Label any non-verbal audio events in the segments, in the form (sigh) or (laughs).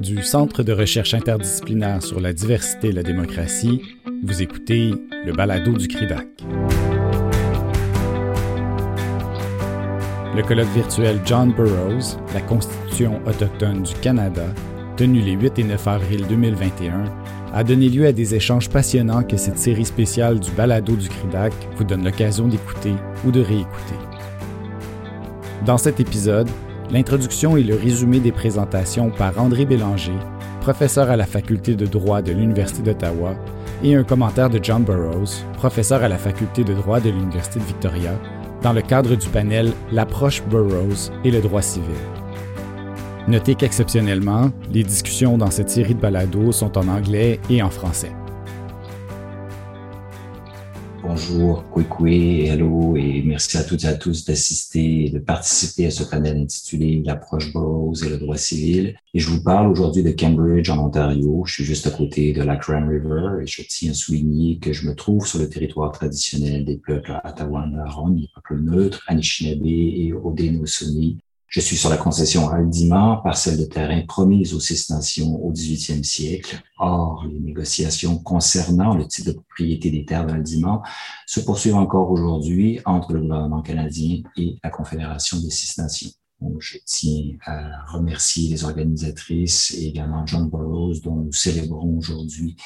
Du Centre de recherche interdisciplinaire sur la diversité et la démocratie, vous écoutez le balado du CRIDAC. Le colloque virtuel John Burroughs, la Constitution autochtone du Canada, tenu les 8 et 9 avril 2021, a donné lieu à des échanges passionnants que cette série spéciale du balado du CRIDAC vous donne l'occasion d'écouter ou de réécouter. Dans cet épisode, l'introduction et le résumé des présentations par André Bélanger, professeur à la faculté de droit de l'Université d'Ottawa, et un commentaire de John Burroughs, professeur à la faculté de droit de l'Université de Victoria, dans le cadre du panel L'approche Burroughs et le droit civil. Notez qu'exceptionnellement, les discussions dans cette série de balados sont en anglais et en français. Bonjour, Kwekwe, hello, et merci à toutes et à tous d'assister et de participer à ce panel intitulé L'approche Burroughs et le droit civil. Et je vous parle aujourd'hui de Cambridge en Ontario. Je suis juste à côté de la Grand River et je tiens à souligner que je me trouve sur le territoire traditionnel des peuples Atawan-Aron, les peuples neutres, Anishinaabe et Haudenosaunee, je suis sur la concession Aldima, parcelle de terrain promise aux Six Nations au 18e siècle. Or, les négociations concernant le type de propriété des terres d'Aldima se poursuivent encore aujourd'hui entre le gouvernement canadien et la Confédération des Six Nations. Donc, je tiens à remercier les organisatrices et également John Burroughs, dont nous célébrons aujourd'hui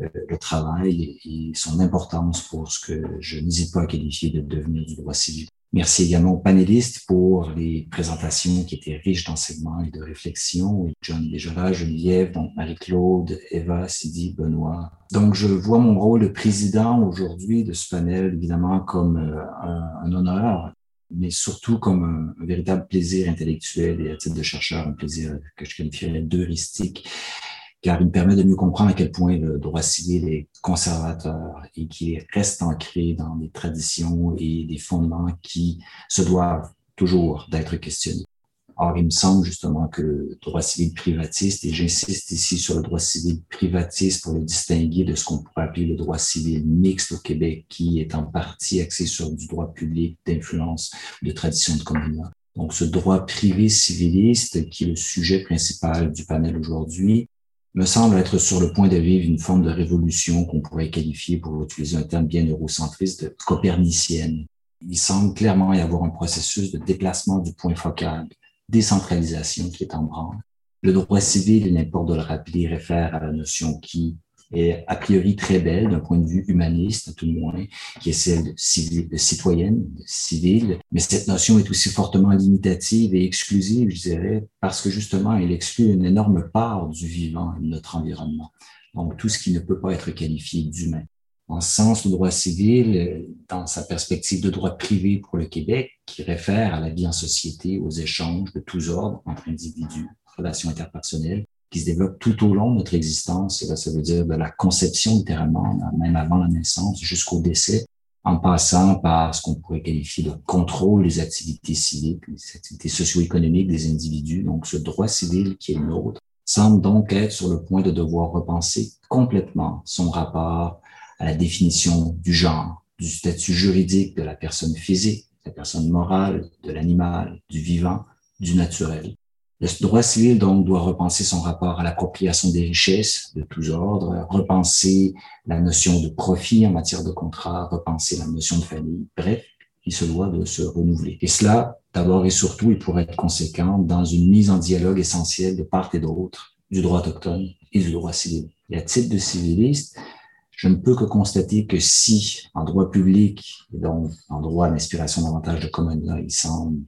euh, le travail et son importance pour ce que je n'hésite pas à qualifier de devenir du droit civil. Merci également aux panélistes pour les présentations qui étaient riches d'enseignements et de réflexion. John là, Geneviève, donc Marie-Claude, Eva, Sidi, Benoît. Donc, je vois mon rôle de président aujourd'hui de ce panel, évidemment, comme euh, un, honneur, mais surtout comme un, véritable plaisir intellectuel et à titre de chercheur, un plaisir que je qualifierais d'heuristique car il me permet de mieux comprendre à quel point le droit civil est conservateur et qu'il reste ancré dans des traditions et des fondements qui se doivent toujours d'être questionnés. Or, il me semble justement que le droit civil privatiste, et j'insiste ici sur le droit civil privatiste pour le distinguer de ce qu'on pourrait appeler le droit civil mixte au Québec, qui est en partie axé sur du droit public, d'influence, de tradition de communauté. Donc, ce droit privé civiliste, qui est le sujet principal du panel aujourd'hui, me semble être sur le point de vivre une forme de révolution qu'on pourrait qualifier, pour utiliser un terme bien eurocentriste, de copernicienne. Il semble clairement y avoir un processus de déplacement du point focal, décentralisation qui est en branle. Le droit civil, il n'importe de le rappeler, réfère à la notion qui, est a priori très belle d'un point de vue humaniste, à tout le moins, qui est celle de, citoyenne, de civile. Mais cette notion est aussi fortement limitative et exclusive, je dirais, parce que justement, elle exclut une énorme part du vivant et de notre environnement. Donc, tout ce qui ne peut pas être qualifié d'humain. En ce sens, le droit civil, dans sa perspective de droit privé pour le Québec, qui réfère à la vie en société, aux échanges de tous ordres entre individus, relations interpersonnelles, qui se développe tout au long de notre existence. Ça veut dire de la conception littéralement, même avant la naissance, jusqu'au décès, en passant par ce qu'on pourrait qualifier de contrôle des activités civiques, des activités socio-économiques des individus. Donc, ce droit civil qui est le nôtre semble donc être sur le point de devoir repenser complètement son rapport à la définition du genre, du statut juridique de la personne physique, de la personne morale, de l'animal, du vivant, du naturel. Le droit civil, donc, doit repenser son rapport à l'appropriation des richesses de tous ordres, repenser la notion de profit en matière de contrat, repenser la notion de famille. Bref, il se doit de se renouveler. Et cela, d'abord et surtout, il pourrait être conséquent dans une mise en dialogue essentielle de part et d'autre du droit autochtone et du droit civil. Et à titre de civiliste, je ne peux que constater que si, en droit public, et donc en droit d'inspiration davantage de common il semble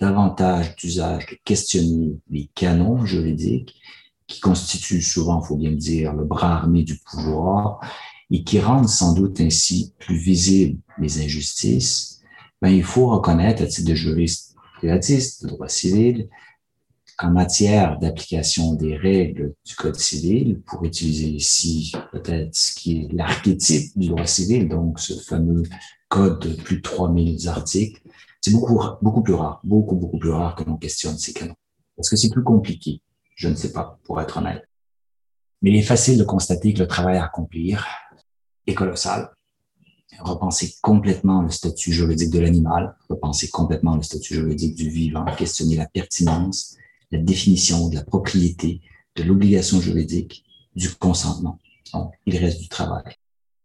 davantage d'usage de questionner les canons juridiques qui constituent souvent, faut bien le dire, le bras armé du pouvoir et qui rendent sans doute ainsi plus visibles les injustices, ben, il faut reconnaître à titre de juriste privatiste, de droit civil, qu'en matière d'application des règles du Code civil, pour utiliser ici peut-être ce qui est l'archétype du droit civil, donc ce fameux code de plus de 3000 articles, c'est beaucoup, beaucoup plus rare, beaucoup, beaucoup plus rare que l'on questionne ces canons. Parce que c'est plus compliqué. Je ne sais pas, pour être honnête. Mais il est facile de constater que le travail à accomplir est colossal. Repenser complètement le statut juridique de l'animal, repenser complètement le statut juridique du vivant, questionner la pertinence, la définition de la propriété, de l'obligation juridique, du consentement. Donc, il reste du travail.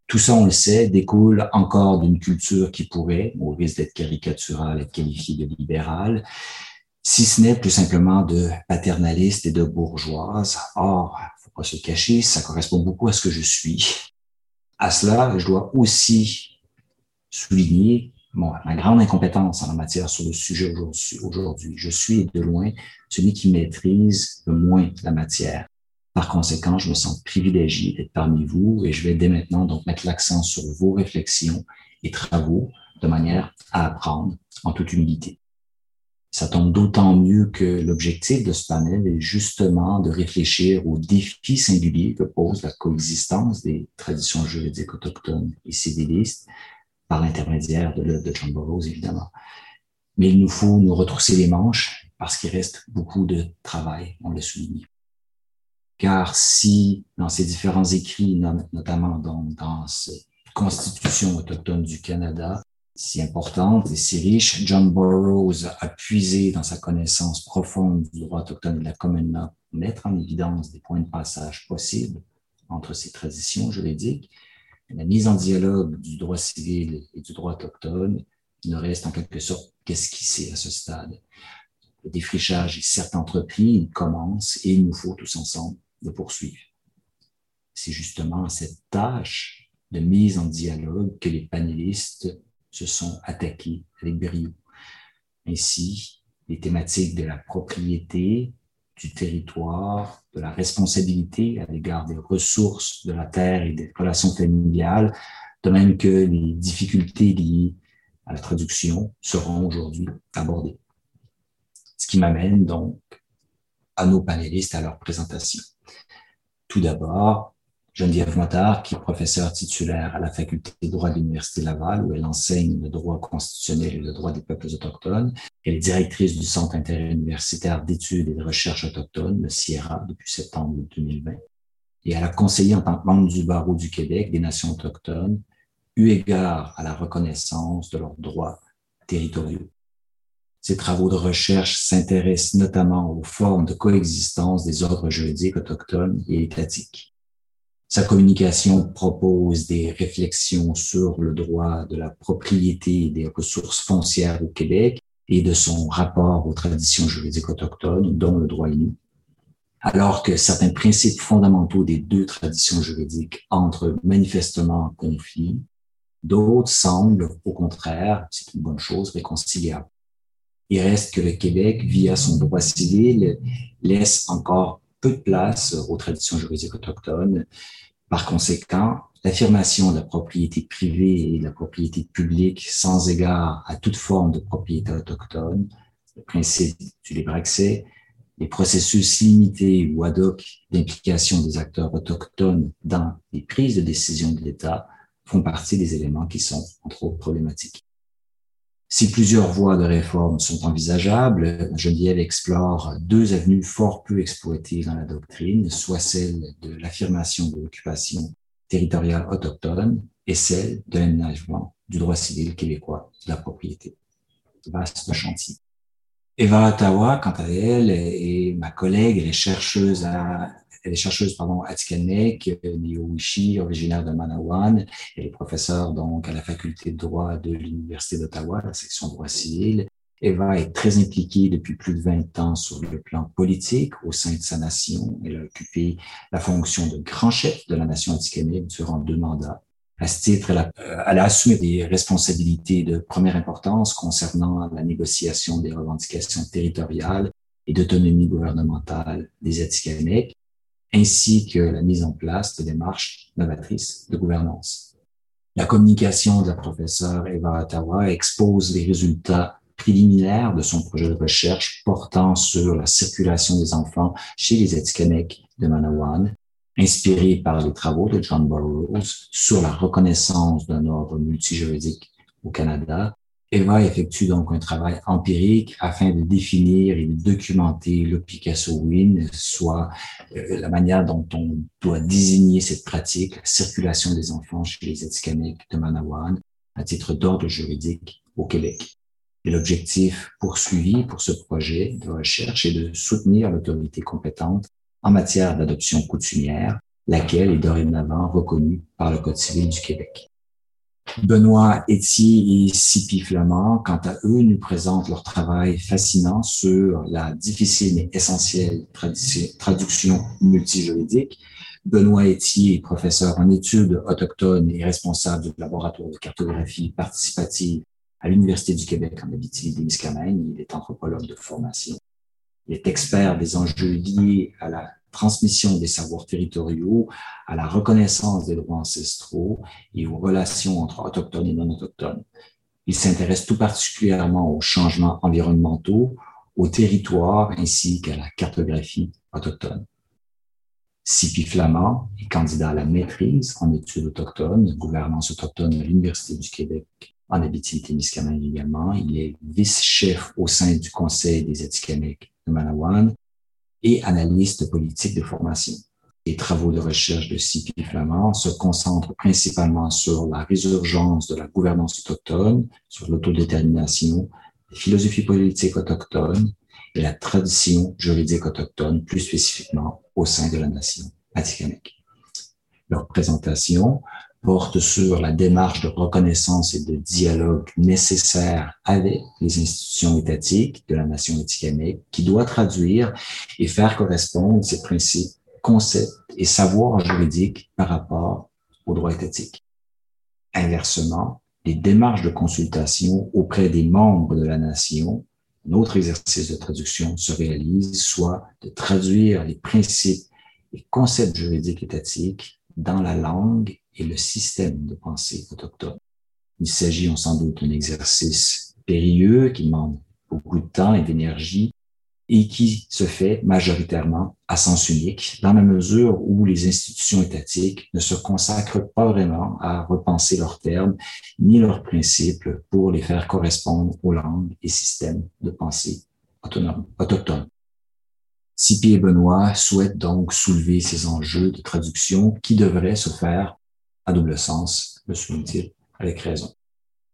Tout ça, on le sait, découle encore d'une culture qui pourrait, au risque d'être caricaturale, être qualifiée de libérale, si ce n'est plus simplement de paternaliste et de bourgeoise. Or, faut pas se cacher, ça correspond beaucoup à ce que je suis. À cela, je dois aussi souligner bon, ma grande incompétence en la matière sur le sujet aujourd'hui. Je suis de loin celui qui maîtrise le moins la matière. Par conséquent, je me sens privilégié d'être parmi vous et je vais dès maintenant donc mettre l'accent sur vos réflexions et travaux de manière à apprendre en toute humilité. Ça tombe d'autant mieux que l'objectif de ce panel est justement de réfléchir aux défis singuliers que pose la coexistence des traditions juridiques autochtones et civilistes par l'intermédiaire de l'œuvre de John Burroughs, évidemment. Mais il nous faut nous retrousser les manches parce qu'il reste beaucoup de travail, on le souligne. Car si dans ces différents écrits, notamment dans cette Constitution autochtone du Canada, si importante et si riche, John Burroughs a puisé dans sa connaissance profonde du droit autochtone et de la commune law pour mettre en évidence des points de passage possibles entre ces traditions juridiques, la mise en dialogue du droit civil et du droit autochtone ne reste en quelque sorte qu'esquissée à ce stade. Le défrichage est certes entrepris, il commence et il nous faut tous ensemble de poursuivre. C'est justement cette tâche de mise en dialogue que les panélistes se sont attaqués avec brio. Ainsi, les thématiques de la propriété, du territoire, de la responsabilité à l'égard des ressources de la terre et des relations familiales, de même que les difficultés liées à la traduction seront aujourd'hui abordées. Ce qui m'amène donc à nos panélistes à leur présentation. Tout d'abord, Geneviève Motard, qui est professeure titulaire à la faculté de droit de l'Université Laval, où elle enseigne le droit constitutionnel et le droit des peuples autochtones. Elle est directrice du Centre interuniversitaire d'études et de recherche autochtones, le Sierra, depuis septembre 2020. Et elle a conseillé en tant que membre du barreau du Québec des nations autochtones, eu égard à la reconnaissance de leurs droits territoriaux. Ses travaux de recherche s'intéressent notamment aux formes de coexistence des ordres juridiques autochtones et étatiques. Sa communication propose des réflexions sur le droit de la propriété des ressources foncières au Québec et de son rapport aux traditions juridiques autochtones, dont le droit inou. Alors que certains principes fondamentaux des deux traditions juridiques entrent manifestement en conflit, d'autres semblent, au contraire, c'est une bonne chose, réconciliables. Il reste que le Québec, via son droit civil, laisse encore peu de place aux traditions juridiques autochtones. Par conséquent, l'affirmation de la propriété privée et de la propriété publique sans égard à toute forme de propriété autochtone, le principe du libre accès, les processus limités ou ad hoc d'implication des acteurs autochtones dans les prises de décision de l'État font partie des éléments qui sont, entre autres, problématiques. Si plusieurs voies de réforme sont envisageables, Geneviève explore deux avenues fort peu exploitées dans la doctrine, soit celle de l'affirmation de l'occupation territoriale autochtone et celle de l'aménagement du droit civil québécois de la propriété. Vaste chantier. Eva Ottawa, quant à elle, est ma collègue, elle est chercheuse à elle est chercheuse pardon, à Tikanek, Wishi, originaire de Manawan. Elle est professeure donc à la faculté de droit de l'Université d'Ottawa, la section droit civil. Eva est très impliquée depuis plus de 20 ans sur le plan politique au sein de sa nation. Elle a occupé la fonction de grand chef de la nation atikamekw durant deux mandats. À ce titre, elle a, euh, elle a, assumé des responsabilités de première importance concernant la négociation des revendications territoriales et d'autonomie gouvernementale des Atikamekw ainsi que la mise en place de démarches novatrices de gouvernance. La communication de la professeure Eva Ottawa expose les résultats préliminaires de son projet de recherche portant sur la circulation des enfants chez les Atikamekw de Manawan, inspiré par les travaux de John Burroughs sur la reconnaissance d'un ordre multijuridique au Canada Eva effectue donc un travail empirique afin de définir et de documenter le Picasso Win, soit euh, la manière dont on doit désigner cette pratique, la circulation des enfants chez les Atikamekw de Manawan, à titre d'ordre juridique au Québec. Et l'objectif poursuivi pour ce projet de recherche est de soutenir l'autorité compétente en matière d'adoption coutumière, laquelle est dorénavant reconnue par le Code civil du Québec. Benoît Etier et Sipi Flamand, quant à eux, nous présentent leur travail fascinant sur la difficile mais essentielle traduction multijuridique. Benoît Etier est professeur en études autochtones et responsable du laboratoire de cartographie participative à l'Université du Québec en Abitibi-Témiscamingue. Il est anthropologue de formation. Il est expert des enjeux liés à la transmission des savoirs territoriaux, à la reconnaissance des droits ancestraux et aux relations entre autochtones et non autochtones. Il s'intéresse tout particulièrement aux changements environnementaux, aux territoires ainsi qu'à la cartographie autochtone. Sipi Flamand est candidat à la maîtrise en études autochtones, gouvernance autochtone à l'Université du Québec en Abitibi-Témiscamingue également. Il est vice-chef au sein du Conseil des Atikamekw de Manawan et analyste politique de formation. Les travaux de recherche de Sipi Flamand se concentrent principalement sur la résurgence de la gouvernance autochtone, sur l'autodétermination, les philosophies politiques autochtones et la tradition juridique autochtone, plus spécifiquement au sein de la nation atikamekw. Leur présentation porte sur la démarche de reconnaissance et de dialogue nécessaire avec les institutions étatiques de la nation atikamekw, qui doit traduire et faire correspondre ces principes, concepts et savoirs juridiques par rapport au droit étatique. Inversement, les démarches de consultation auprès des membres de la nation, un autre exercice de traduction se réalise, soit de traduire les principes et concepts juridiques étatiques dans la langue et le système de pensée autochtone. Il s'agit, sans doute, d'un exercice périlleux qui demande beaucoup de temps et d'énergie et qui se fait majoritairement à sens unique, dans la mesure où les institutions étatiques ne se consacrent pas vraiment à repenser leurs termes ni leurs principes pour les faire correspondre aux langues et systèmes de pensée autonomes, autochtones. Sipi et Benoît souhaitent donc soulever ces enjeux de traduction qui devraient se faire à double sens, me souviens-t-il, avec raison.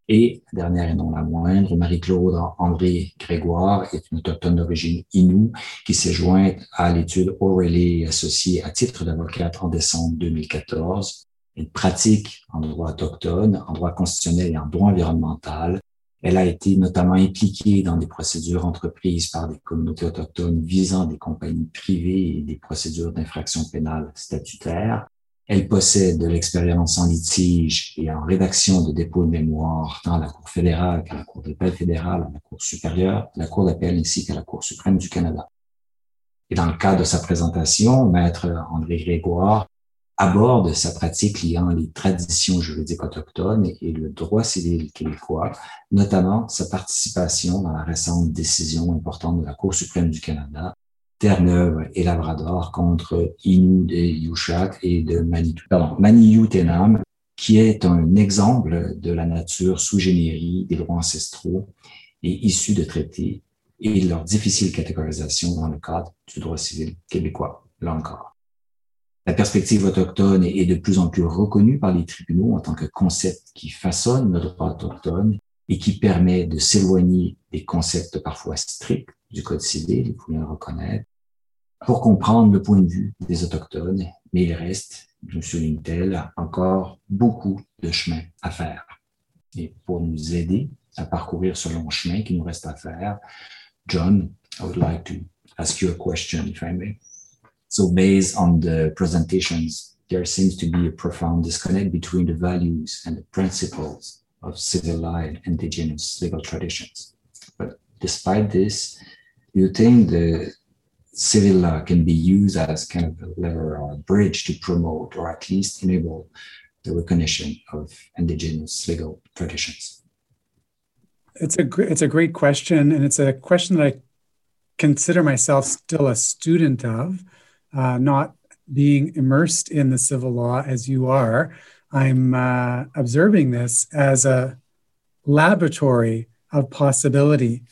Et, dernière et non la moindre, Marie-Claude André Grégoire est une autochtone d'origine Innu qui s'est jointe à l'étude O'Reilly associée à titre d'avocate en décembre 2014. Elle pratique en droit autochtone, en droit constitutionnel et en droit environnemental. Elle a été notamment impliquée dans des procédures entreprises par des communautés autochtones visant des compagnies privées et des procédures d'infraction pénale statutaires. Elle possède de l'expérience en litige et en rédaction de dépôts de mémoire tant à la Cour fédérale qu'à la Cour d'appel fédérale, à la Cour supérieure, la Cour d'appel ainsi qu'à la Cour suprême du Canada. Et dans le cadre de sa présentation, Maître André Grégoire aborde sa pratique liant les traditions juridiques autochtones et le droit civil québécois, notamment sa participation dans la récente décision importante de la Cour suprême du Canada Terre-Neuve et Labrador contre Innu de Yushak et de Manitou, pardon, Tenam, qui est un exemple de la nature sous générie des droits ancestraux et issus de traités et leur difficile catégorisation dans le cadre du droit civil québécois, là encore. La perspective autochtone est de plus en plus reconnue par les tribunaux en tant que concept qui façonne le droit autochtone et qui permet de s'éloigner des concepts parfois stricts du Code civil, il faut bien le reconnaître, pour comprendre le point de vue des Autochtones, mais il reste, nous souligne-t-elle, encore beaucoup de chemin à faire. Et pour nous aider à parcourir ce long chemin qui nous reste à faire, John, I would like to ask you a question, if I may. So based on the presentations, there seems to be a profound disconnect between the values and the principles of civilized indigenous legal traditions. But despite this, you think the civil law can be used as kind of a lever or a bridge to promote or at least enable the recognition of indigenous legal traditions? It's a it's a great question, and it's a question that I consider myself still a student of, uh, not being immersed in the civil law as you are. I'm uh, observing this as a laboratory of possibility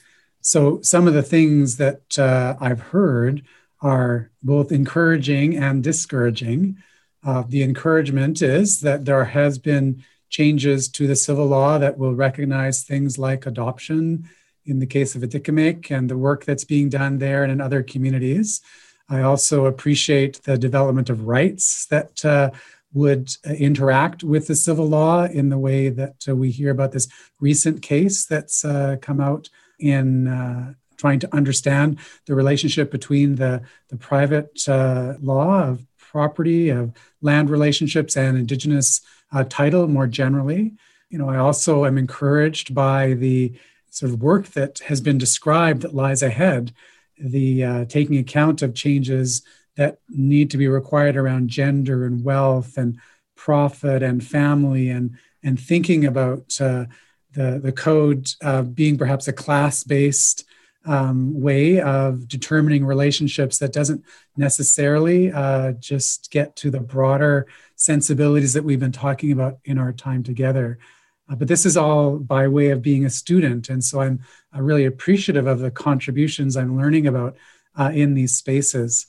so some of the things that uh, I've heard are both encouraging and discouraging. Uh, the encouragement is that there has been changes to the civil law that will recognize things like adoption in the case of Atikamekw and the work that's being done there and in other communities. I also appreciate the development of rights that uh, would interact with the civil law in the way that uh, we hear about this recent case that's uh, come out in uh, trying to understand the relationship between the, the private uh, law of property, of land relationships, and Indigenous uh, title more generally. You know, I also am encouraged by the sort of work that has been described that lies ahead, the uh, taking account of changes that need to be required around gender and wealth and profit and family and and thinking about uh, the the code uh, being perhaps a class based um, way of determining relationships that doesn't necessarily uh, just get to the broader sensibilities that we've been talking about in our time together. Uh, but this is all by way of being a student. And so I'm uh, really appreciative of the contributions I'm learning about uh, in these spaces.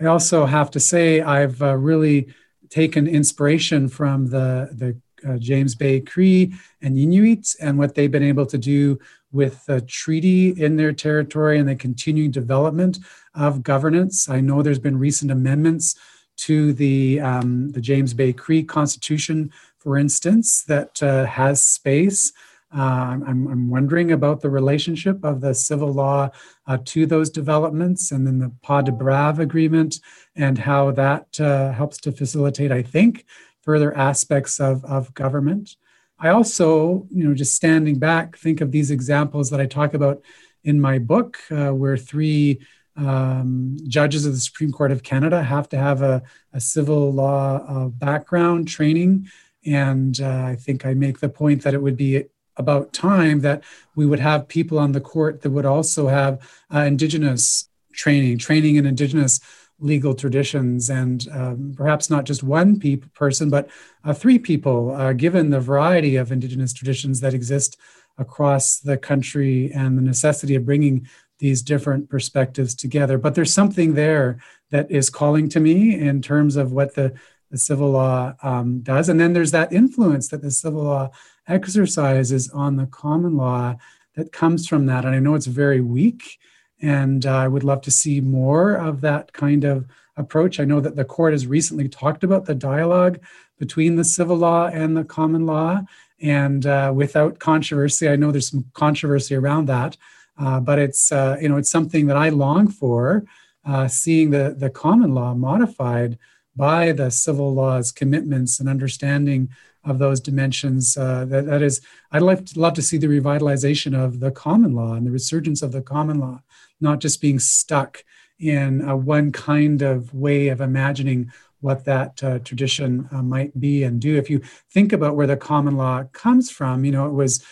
I also have to say, I've uh, really taken inspiration from the, the uh, James Bay Cree and Inuit and what they've been able to do with the treaty in their territory and the continuing development of governance. I know there's been recent amendments to the, um, the James Bay Cree Constitution, for instance, that uh, has space. Uh, I'm, I'm, wondering about the relationship of the civil law uh, to those developments and then the Pas de Brave agreement and how that uh, helps to facilitate, I think, further aspects of, of government. I also, you know, just standing back, think of these examples that I talk about in my book, uh, where three um, judges of the Supreme Court of Canada have to have a, a civil law uh, background training. And uh, I think I make the point that it would be about time that we would have people on the court that would also have uh, Indigenous training, training in Indigenous legal traditions, and um, perhaps not just one pe- person, but uh, three people, uh, given the variety of Indigenous traditions that exist across the country and the necessity of bringing these different perspectives together. But there's something there that is calling to me in terms of what the, the civil law um, does. And then there's that influence that the civil law exercises on the common law that comes from that. And I know it's very weak and uh, I would love to see more of that kind of approach. I know that the court has recently talked about the dialogue between the civil law and the common law. And uh, without controversy, I know there's some controversy around that, uh, but it's uh, you know it's something that I long for, uh, seeing the the common law modified by the civil law's commitments and understanding of those dimensions. Uh, that, that is, I'd love to, love to see the revitalization of the common law and the resurgence of the common law, not just being stuck in a one kind of way of imagining what that uh, tradition uh, might be and do. If you think about where the common law comes from, you know, it was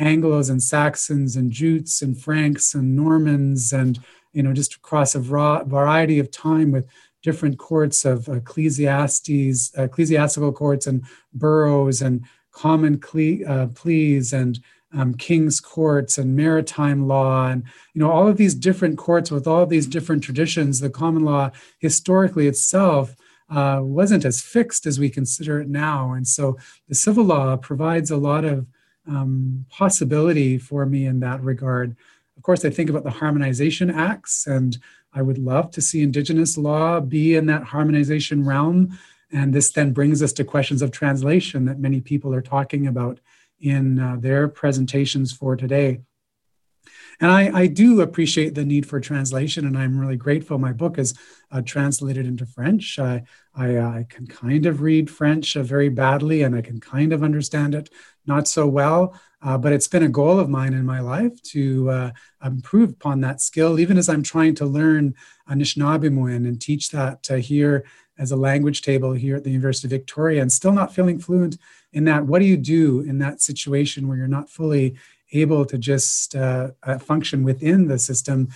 Anglos and Saxons and Jutes and Franks and Normans and, you know, just across a variety of time with different courts of ecclesiastes, ecclesiastical courts and boroughs and common cle- uh, pleas and um, king's courts and maritime law and you know all of these different courts with all these different traditions the common law historically itself uh, wasn't as fixed as we consider it now. And so the civil law provides a lot of um, possibility for me in that regard. Of course i think about the harmonization acts and I would love to see Indigenous law be in that harmonization realm. And this then brings us to questions of translation that many people are talking about in uh, their presentations for today. And I, I, do appreciate the need for translation, and I'm really grateful. My book is uh, translated into French. I, I, uh, I, can kind of read French uh, very badly, and I can kind of understand it not so well. Uh, but it's been a goal of mine in my life to uh, improve upon that skill, even as I'm trying to learn Anishinaabemowin and teach that here as a language table here at the University of Victoria, and still not feeling fluent in that. What do you do in that situation where you're not fully able to just uh, uh, function within the system,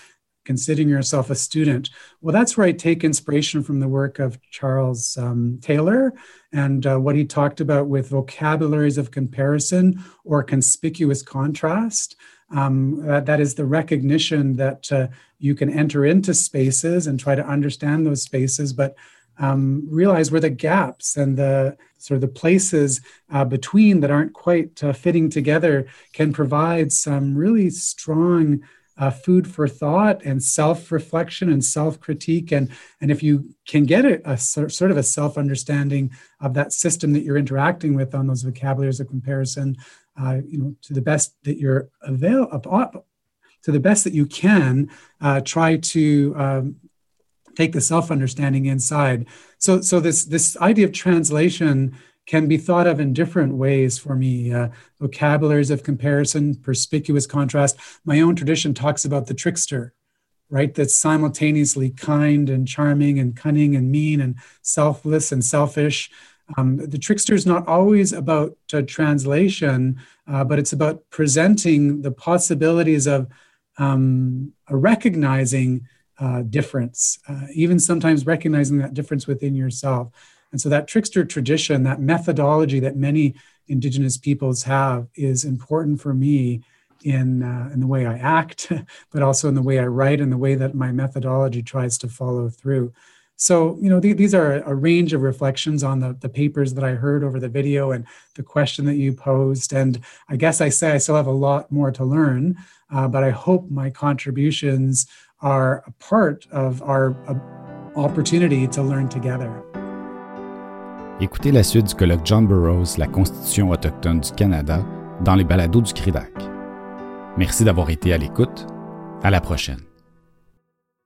considering yourself a student. Well, that's where I take inspiration from the work of Charles um, Taylor and uh, what he talked about with vocabularies of comparison or conspicuous contrast. Um, that, that is the recognition that uh, you can enter into spaces and try to understand those spaces, but um, realize where the gaps and the sort of the places uh, between that aren't quite uh, fitting together can provide some really strong uh, food for thought and self-reflection and self-critique. And and if you can get a, a sort of a self-understanding of that system that you're interacting with on those vocabularies of comparison uh, you know to the best that you're avail to the best that you can uh, try to um, take the self-understanding inside so so this this idea of translation can be thought of in different ways for me. Uh, vocabularies of comparison, perspicuous contrast. My own tradition talks about the trickster, right? That's simultaneously kind and charming and cunning and mean and selfless and selfish. Um, the trickster is not always about uh, translation, uh, but it's about presenting the possibilities of um, recognizing uh, difference, uh, even sometimes recognizing that difference within yourself. And so that trickster tradition, that methodology that many indigenous peoples have is important for me in, uh, in the way I act, (laughs) but also in the way I write and the way that my methodology tries to follow through. So, you know, th- these are a range of reflections on the, the papers that I heard over the video and the question that you posed. And I guess I say I still have a lot more to learn, uh, but I hope my contributions are a part of our uh, opportunity to learn together. Écoutez la suite du colloque John Burroughs, la Constitution autochtone du Canada, dans les balados du CRIDAC. Merci d'avoir été à l'écoute. À la prochaine.